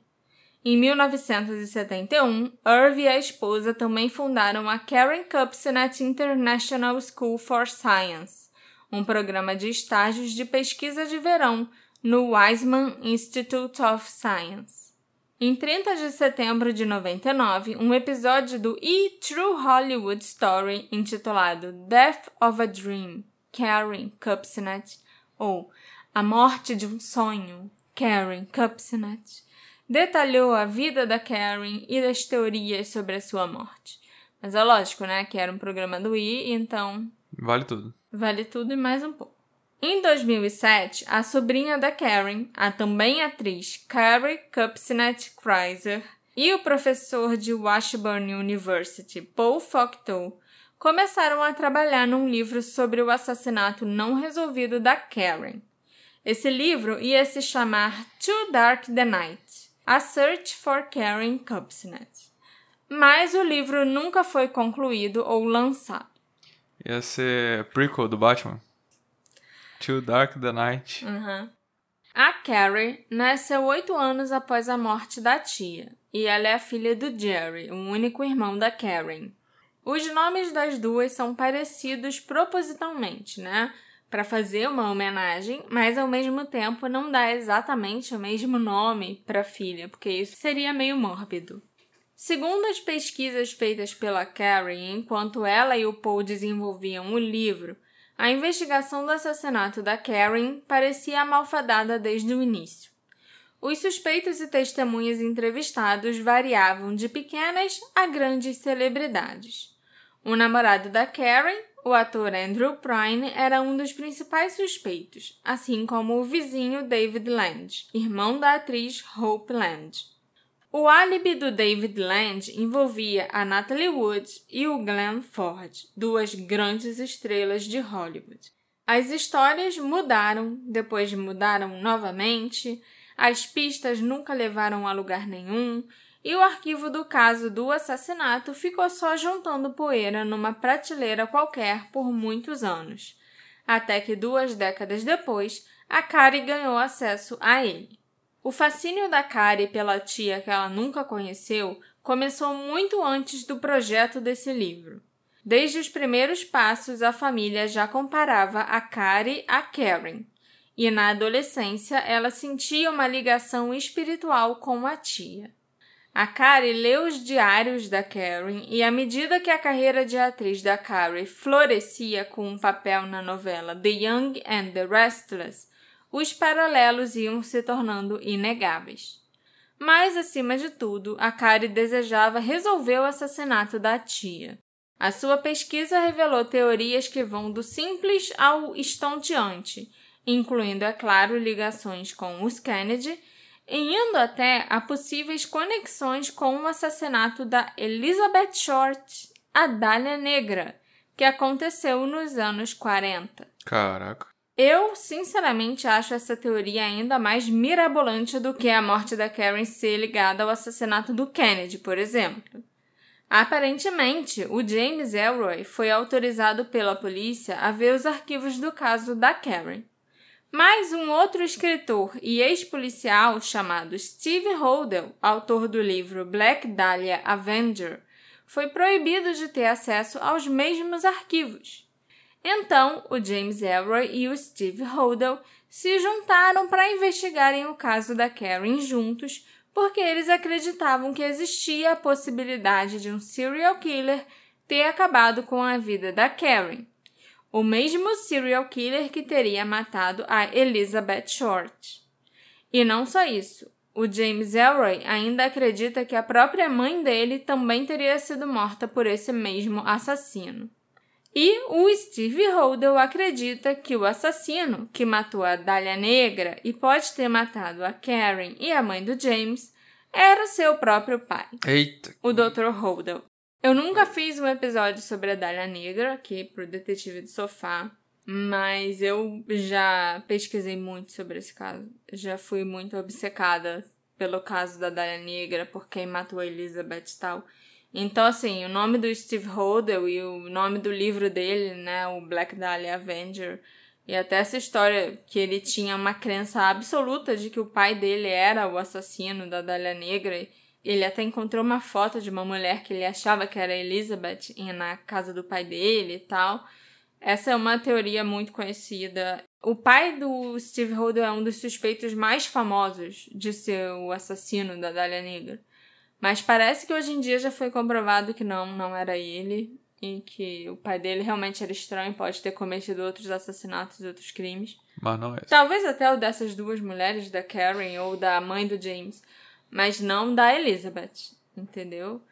[SPEAKER 1] Em 1971, Irv e a esposa também fundaram a Karen Kupcinet International School for Science, um programa de estágios de pesquisa de verão no Weizmann Institute of Science. Em 30 de setembro de 99, um episódio do E! True Hollywood Story intitulado Death of a Dream, Karen Kupcinet, ou A Morte de um Sonho, Karen Kupcinet, detalhou a vida da Karen e das teorias sobre a sua morte. Mas é lógico, né, que era um programa do I, então
[SPEAKER 2] Vale tudo.
[SPEAKER 1] Vale tudo e mais um pouco. Em 2007, a sobrinha da Karen, a também atriz Carrie Kupcinet Kreiser, e o professor de Washburn University, Paul Focteau, começaram a trabalhar num livro sobre o assassinato não resolvido da Karen. Esse livro ia se chamar Too Dark the Night: A Search for Karen Kupcinet. Mas o livro nunca foi concluído ou lançado.
[SPEAKER 2] Ia ser prequel do Batman. Too Dark the Night.
[SPEAKER 1] Uhum. A Carrie nasceu oito anos após a morte da tia, e ela é a filha do Jerry, o único irmão da Karen. Os nomes das duas são parecidos propositalmente, né? Para fazer uma homenagem, mas ao mesmo tempo não dá exatamente o mesmo nome para a filha, porque isso seria meio mórbido. Segundo as pesquisas feitas pela Carrie enquanto ela e o Paul desenvolviam o livro, a investigação do assassinato da Karen parecia malfadada desde o início. Os suspeitos e testemunhas entrevistados variavam de pequenas a grandes celebridades. O namorado da Karen, o ator Andrew Prine, era um dos principais suspeitos, assim como o vizinho David Land, irmão da atriz Hope Land. O álibi do David Land envolvia a Natalie Wood e o Glenn Ford, duas grandes estrelas de Hollywood. As histórias mudaram, depois mudaram novamente, as pistas nunca levaram a lugar nenhum, e o arquivo do caso do assassinato ficou só juntando poeira numa prateleira qualquer por muitos anos, até que duas décadas depois a Carrie ganhou acesso a ele. O fascínio da Kari pela tia que ela nunca conheceu começou muito antes do projeto desse livro. Desde os primeiros passos, a família já comparava a Kari a Karen, e na adolescência ela sentia uma ligação espiritual com a tia. A Kari leu os diários da Karen e, à medida que a carreira de atriz da Kari florescia com um papel na novela The Young and the Restless, os paralelos iam se tornando inegáveis. Mas, acima de tudo, a Kari desejava resolver o assassinato da tia. A sua pesquisa revelou teorias que vão do simples ao estonteante, incluindo, é claro, ligações com os Kennedy, e indo até a possíveis conexões com o assassinato da Elizabeth Short, a Dália Negra, que aconteceu nos anos 40.
[SPEAKER 2] Caraca.
[SPEAKER 1] Eu, sinceramente, acho essa teoria ainda mais mirabolante do que a morte da Karen ser ligada ao assassinato do Kennedy, por exemplo. Aparentemente, o James Elroy foi autorizado pela polícia a ver os arquivos do caso da Karen. Mas um outro escritor e ex-policial chamado Steve Holdell, autor do livro Black Dahlia Avenger, foi proibido de ter acesso aos mesmos arquivos. Então, o James Elroy e o Steve Holdell se juntaram para investigarem o caso da Karen juntos, porque eles acreditavam que existia a possibilidade de um serial killer ter acabado com a vida da Karen. O mesmo serial killer que teria matado a Elizabeth Short. E não só isso, o James Elroy ainda acredita que a própria mãe dele também teria sido morta por esse mesmo assassino. E o Steve Holdell acredita que o assassino, que matou a Dália Negra e pode ter matado a Karen e a mãe do James, era seu próprio pai.
[SPEAKER 2] Eita.
[SPEAKER 1] O Dr. Holdell. Eu nunca fiz um episódio sobre a Dália Negra aqui pro Detetive do Sofá, mas eu já pesquisei muito sobre esse caso. Já fui muito obcecada pelo caso da Dália Negra, por quem matou a Elizabeth e tal. Então, assim, o nome do Steve Holdell e o nome do livro dele, né, o Black Dahlia Avenger, e até essa história que ele tinha uma crença absoluta de que o pai dele era o assassino da Dália Negra. Ele até encontrou uma foto de uma mulher que ele achava que era Elizabeth na casa do pai dele e tal. Essa é uma teoria muito conhecida. O pai do Steve Holder é um dos suspeitos mais famosos de ser o assassino da Dália Negra. Mas parece que hoje em dia já foi comprovado que não, não era ele. E que o pai dele realmente era estranho, pode ter cometido outros assassinatos e outros crimes.
[SPEAKER 2] Mas não é.
[SPEAKER 1] Talvez até o dessas duas mulheres, da Karen ou da mãe do James. Mas não da Elizabeth, entendeu?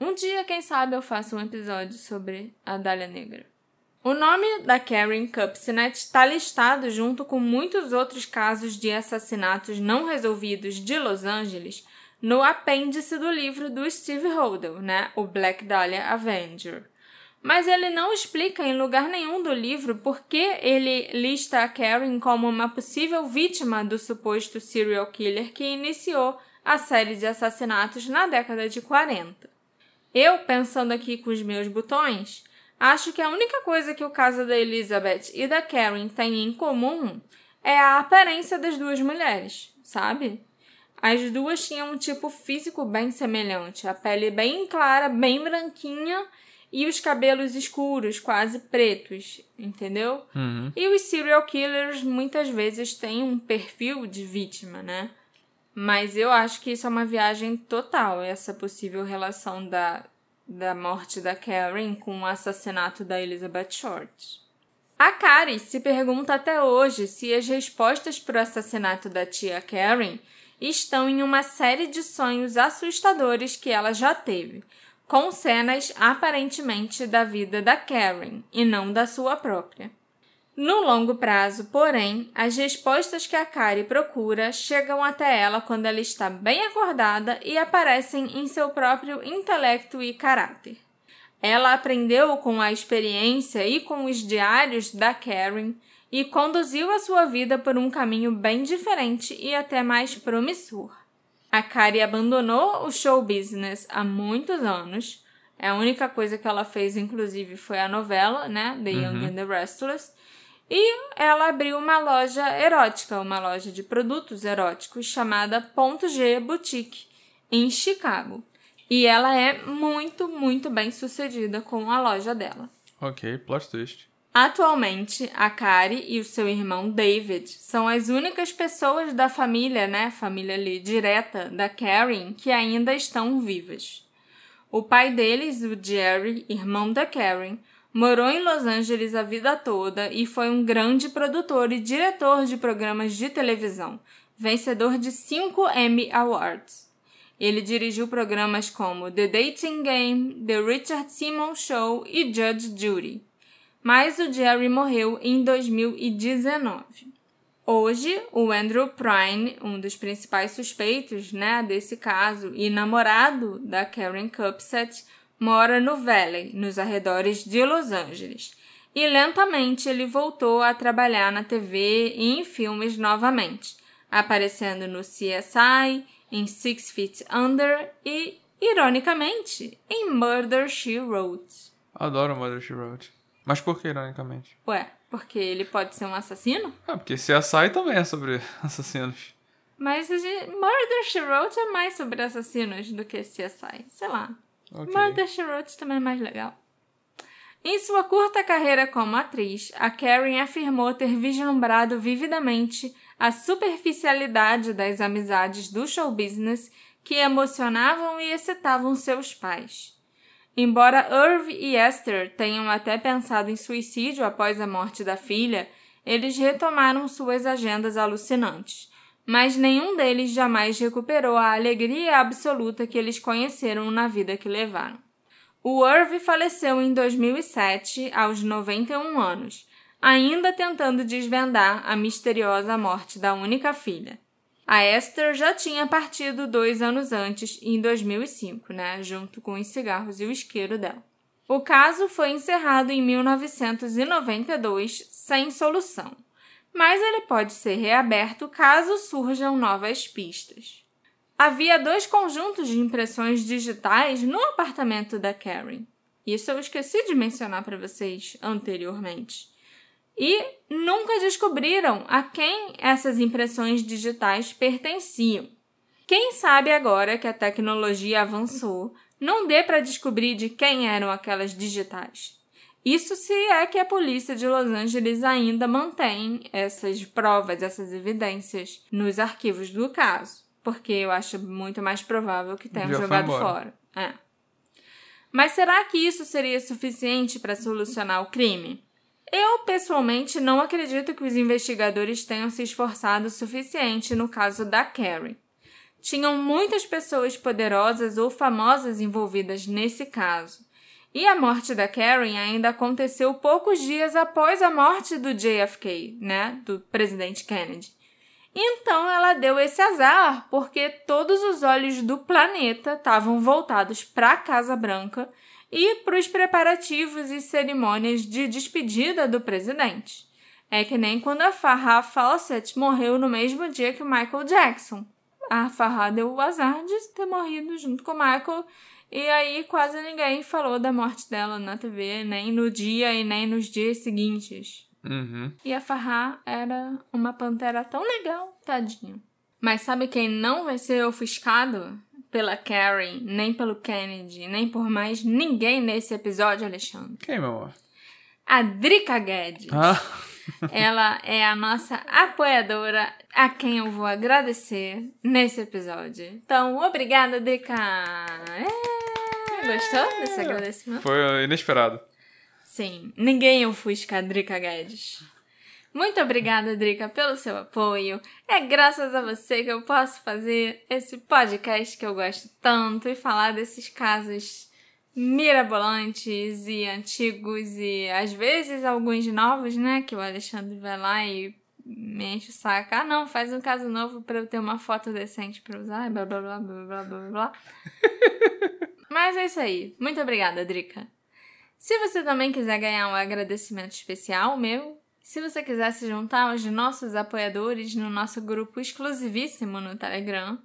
[SPEAKER 1] Um dia, quem sabe, eu faço um episódio sobre a Dália Negra. O nome da Karen Cupsinet está listado junto com muitos outros casos de assassinatos não resolvidos de Los Angeles no apêndice do livro do Steve Holdell, né? O Black Dahlia Avenger. Mas ele não explica em lugar nenhum do livro por que ele lista a Karen como uma possível vítima do suposto serial killer que iniciou a série de assassinatos na década de 40. Eu, pensando aqui com os meus botões, Acho que a única coisa que o caso da Elizabeth e da Karen têm em comum é a aparência das duas mulheres, sabe? As duas tinham um tipo físico bem semelhante, a pele bem clara, bem branquinha e os cabelos escuros, quase pretos, entendeu?
[SPEAKER 2] Uhum.
[SPEAKER 1] E os serial killers muitas vezes têm um perfil de vítima, né? Mas eu acho que isso é uma viagem total, essa possível relação da, da morte da Karen com o assassinato da Elizabeth Short. A Kari se pergunta até hoje se as respostas para o assassinato da tia Karen estão em uma série de sonhos assustadores que ela já teve, com cenas aparentemente da vida da Karen e não da sua própria. No longo prazo, porém, as respostas que a Kari procura chegam até ela quando ela está bem acordada e aparecem em seu próprio intelecto e caráter. Ela aprendeu com a experiência e com os diários da Karen e conduziu a sua vida por um caminho bem diferente e até mais promissor. A Kari abandonou o show business há muitos anos. A única coisa que ela fez, inclusive, foi a novela, né? The Young
[SPEAKER 2] Uhum.
[SPEAKER 1] and the Restless. E ela abriu uma loja erótica, uma loja de produtos eróticos chamada Ponto G Boutique, em Chicago. E ela é muito, muito bem sucedida com a loja dela.
[SPEAKER 2] Ok, plot twist.
[SPEAKER 1] Atualmente, a Kari e o seu irmão David são as únicas pessoas da família, né, família ali direta da Karen, que ainda estão vivas. O pai deles, o Jerry, irmão da Karen, morou em Los Angeles a vida toda e foi um grande produtor e diretor de programas de televisão, vencedor de cinco Emmy Awards. Ele dirigiu programas como The Dating Game, The Richard Simmons Show e Judge Judy mas o Jerry morreu em 2019. Hoje, o Andrew Prine, um dos principais suspeitos né, desse caso e namorado da Karen Cupset, mora no Valley, nos arredores de Los Angeles. E lentamente ele voltou a trabalhar na TV e em filmes novamente, aparecendo no CSI, em Six Feet Under e, ironicamente, em Murder She Wrote.
[SPEAKER 2] Adoro Mother She Wrote. Mas por que, ironicamente?
[SPEAKER 1] Ué, porque ele pode ser um assassino?
[SPEAKER 2] Ah, porque CSI também é sobre assassinos.
[SPEAKER 1] Mas gente- Murder, She Wrote é mais sobre assassinos do que CSI. Sei lá.
[SPEAKER 2] Ok.
[SPEAKER 1] Murder, She Wrote também é mais legal. Em sua curta carreira como atriz, a Karen afirmou ter vislumbrado vividamente a superficialidade das amizades do show business que emocionavam e excitavam seus pais. Embora Irv e Esther tenham até pensado em suicídio após a morte da filha, eles retomaram suas agendas alucinantes. Mas nenhum deles jamais recuperou a alegria absoluta que eles conheceram na vida que levaram. O Irv faleceu em 2007, aos 91 anos, ainda tentando desvendar a misteriosa morte da única filha. A Esther já tinha partido dois anos antes, em 2005, né, junto com os cigarros e o isqueiro dela. O caso foi encerrado em 1992 sem solução, mas ele pode ser reaberto caso surjam novas pistas. Havia dois conjuntos de impressões digitais no apartamento da Karen. Isso eu esqueci de mencionar para vocês anteriormente. E nunca descobriram a quem essas impressões digitais pertenciam. Quem sabe agora que a tecnologia avançou, não dê para descobrir de quem eram aquelas digitais. Isso se é que a polícia de Los Angeles ainda mantém essas provas, essas evidências nos arquivos do caso. Porque eu acho muito mais provável que tenham
[SPEAKER 2] Já
[SPEAKER 1] jogado fora. É. Mas será que isso seria suficiente para solucionar o crime? Eu, pessoalmente, não acredito que os investigadores tenham se esforçado o suficiente no caso da Carrie. Tinham muitas pessoas poderosas ou famosas envolvidas nesse caso. E a morte da Karen ainda aconteceu poucos dias após a morte do JFK, né, do presidente Kennedy. Então ela deu esse azar, porque todos os olhos do planeta estavam voltados para a Casa Branca e para os preparativos e cerimônias de despedida do presidente. É que nem quando a Farrah Fawcett morreu no mesmo dia que o Michael Jackson. A Farrah deu o azar de ter morrido junto com o Michael e aí quase ninguém falou da morte dela na TV, nem no dia e nem nos dias seguintes.
[SPEAKER 2] Uhum.
[SPEAKER 1] E a Farrah era uma pantera tão legal, tadinho. Mas sabe quem não vai ser ofuscado pela Karen, nem pelo Kennedy, nem por mais ninguém nesse episódio, Alexandre?
[SPEAKER 2] Quem, meu amor?
[SPEAKER 1] A Drica Guedes.
[SPEAKER 2] Ah,
[SPEAKER 1] Ela é a nossa apoiadora, a quem eu vou agradecer nesse episódio. Então, obrigada, Drica! É, Gostou desse agradecimento?
[SPEAKER 2] foi inesperado.
[SPEAKER 1] Sim, ninguém ofusca a Drica Guedes. Muito obrigada, Drica, pelo seu apoio. É graças a você que eu posso fazer esse podcast que eu gosto tanto e falar desses casos mirabolantes e antigos e às vezes alguns novos, né? Que o Alexandre vai lá e me enche o saco. Ah, não, faz um caso novo pra eu ter uma foto decente pra usar, blá blá blá blá blá blá blá. Mas é isso aí. Muito obrigada, Drica. Se você também quiser ganhar um agradecimento especial meu, se você quiser se juntar aos nossos apoiadores no nosso grupo exclusivíssimo no Telegram,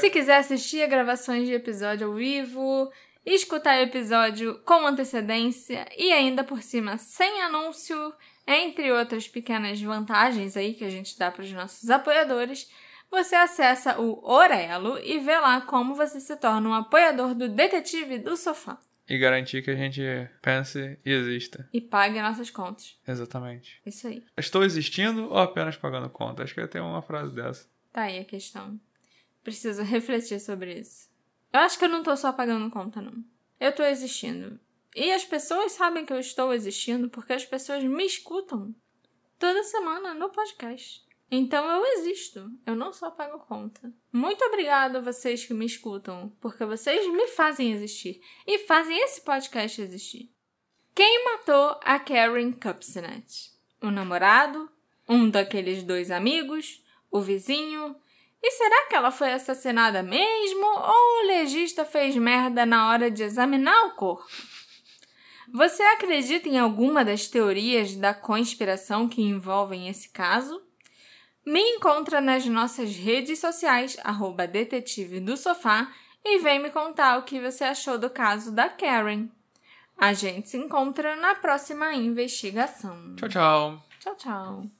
[SPEAKER 1] se quiser assistir a gravações de episódio ao vivo, escutar o episódio com antecedência e ainda por cima sem anúncio, entre outras pequenas vantagens aí que a gente dá para os nossos apoiadores, você acessa o Orelo e vê lá como você se torna um apoiador do Detetive do Sofá
[SPEAKER 2] E garantir que a gente pense e exista.
[SPEAKER 1] e pague nossas contas.
[SPEAKER 2] Exatamente.
[SPEAKER 1] Isso aí.
[SPEAKER 2] Estou existindo ou apenas pagando conta? Acho que eu tenho uma frase dessa.
[SPEAKER 1] Tá aí a questão. Preciso refletir sobre isso. Eu acho que eu não tô só pagando conta, não. Eu tô existindo. E as pessoas sabem que eu estou existindo porque as pessoas me escutam toda semana no podcast. Então eu existo. Eu não só pago conta. Muito obrigada a vocês que me escutam, porque vocês me fazem existir e fazem esse podcast existir. Quem matou a Karen Cupsinet? O namorado? Um daqueles dois amigos? O vizinho? E será que ela foi assassinada mesmo ou o legista fez merda na hora de examinar o corpo? Você acredita em alguma das teorias da conspiração que envolvem esse caso? Me encontra nas nossas redes sociais, arroba detetive do sofá, e vem me contar o que você achou do caso da Karen. A gente se encontra na próxima investigação.
[SPEAKER 2] Tchau, tchau.
[SPEAKER 1] Tchau, tchau.